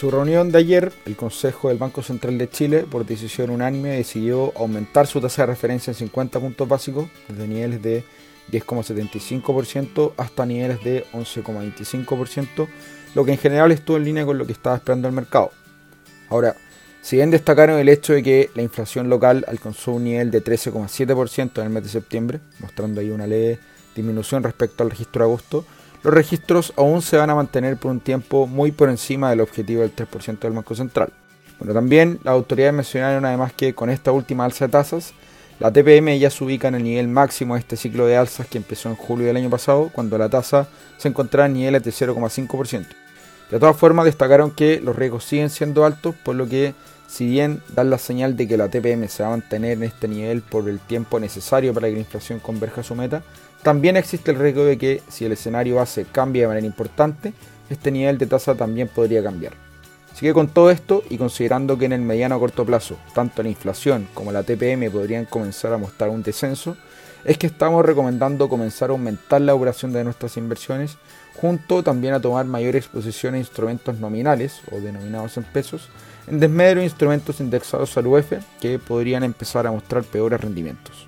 su reunión de ayer, el Consejo del Banco Central de Chile, por decisión unánime, decidió aumentar su tasa de referencia en 50 puntos básicos, desde niveles de 10,75% hasta niveles de 11,25%, lo que en general estuvo en línea con lo que estaba esperando el mercado. Ahora, si bien destacaron el hecho de que la inflación local alcanzó un nivel de 13,7% en el mes de septiembre, mostrando ahí una leve disminución respecto al registro de agosto, los registros aún se van a mantener por un tiempo muy por encima del objetivo del 3% del Banco Central. Bueno, también las autoridades mencionaron además que con esta última alza de tasas, la TPM ya se ubica en el nivel máximo de este ciclo de alzas que empezó en julio del año pasado, cuando la tasa se encontraba en niveles de 0,5%. De todas formas, destacaron que los riesgos siguen siendo altos, por lo que si bien dan la señal de que la TPM se va a mantener en este nivel por el tiempo necesario para que la inflación converja a su meta, también existe el riesgo de que si el escenario base cambia de manera importante, este nivel de tasa también podría cambiar. Así que con todo esto y considerando que en el mediano a corto plazo tanto la inflación como la TPM podrían comenzar a mostrar un descenso, es que estamos recomendando comenzar a aumentar la duración de nuestras inversiones, junto también a tomar mayor exposición a instrumentos nominales o denominados en pesos, en desmedro de instrumentos indexados al UF que podrían empezar a mostrar peores rendimientos.